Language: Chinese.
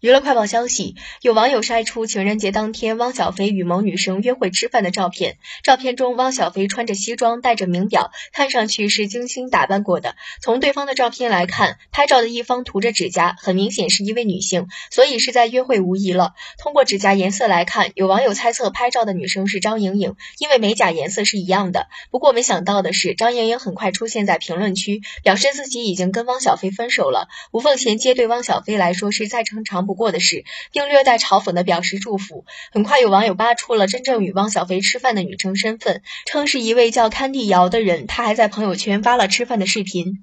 娱乐快报消息，有网友晒出情人节当天汪小菲与某女生约会吃饭的照片。照片中，汪小菲穿着西装，戴着名表，看上去是精心打扮过的。从对方的照片来看，拍照的一方涂着指甲，很明显是一位女性，所以是在约会无疑了。通过指甲颜色来看，有网友猜测拍照的女生是张颖颖，因为美甲颜色是一样的。不过没想到的是，张颖颖很快出现在评论区，表示自己已经跟汪小菲分手了。无缝衔接对汪小菲来说是再正常不过的事，并略带嘲讽的表示祝福。很快有网友扒出了真正与汪小菲吃饭的女生身份，称是一位叫堪蒂瑶的人。她还在朋友圈发了吃饭的视频。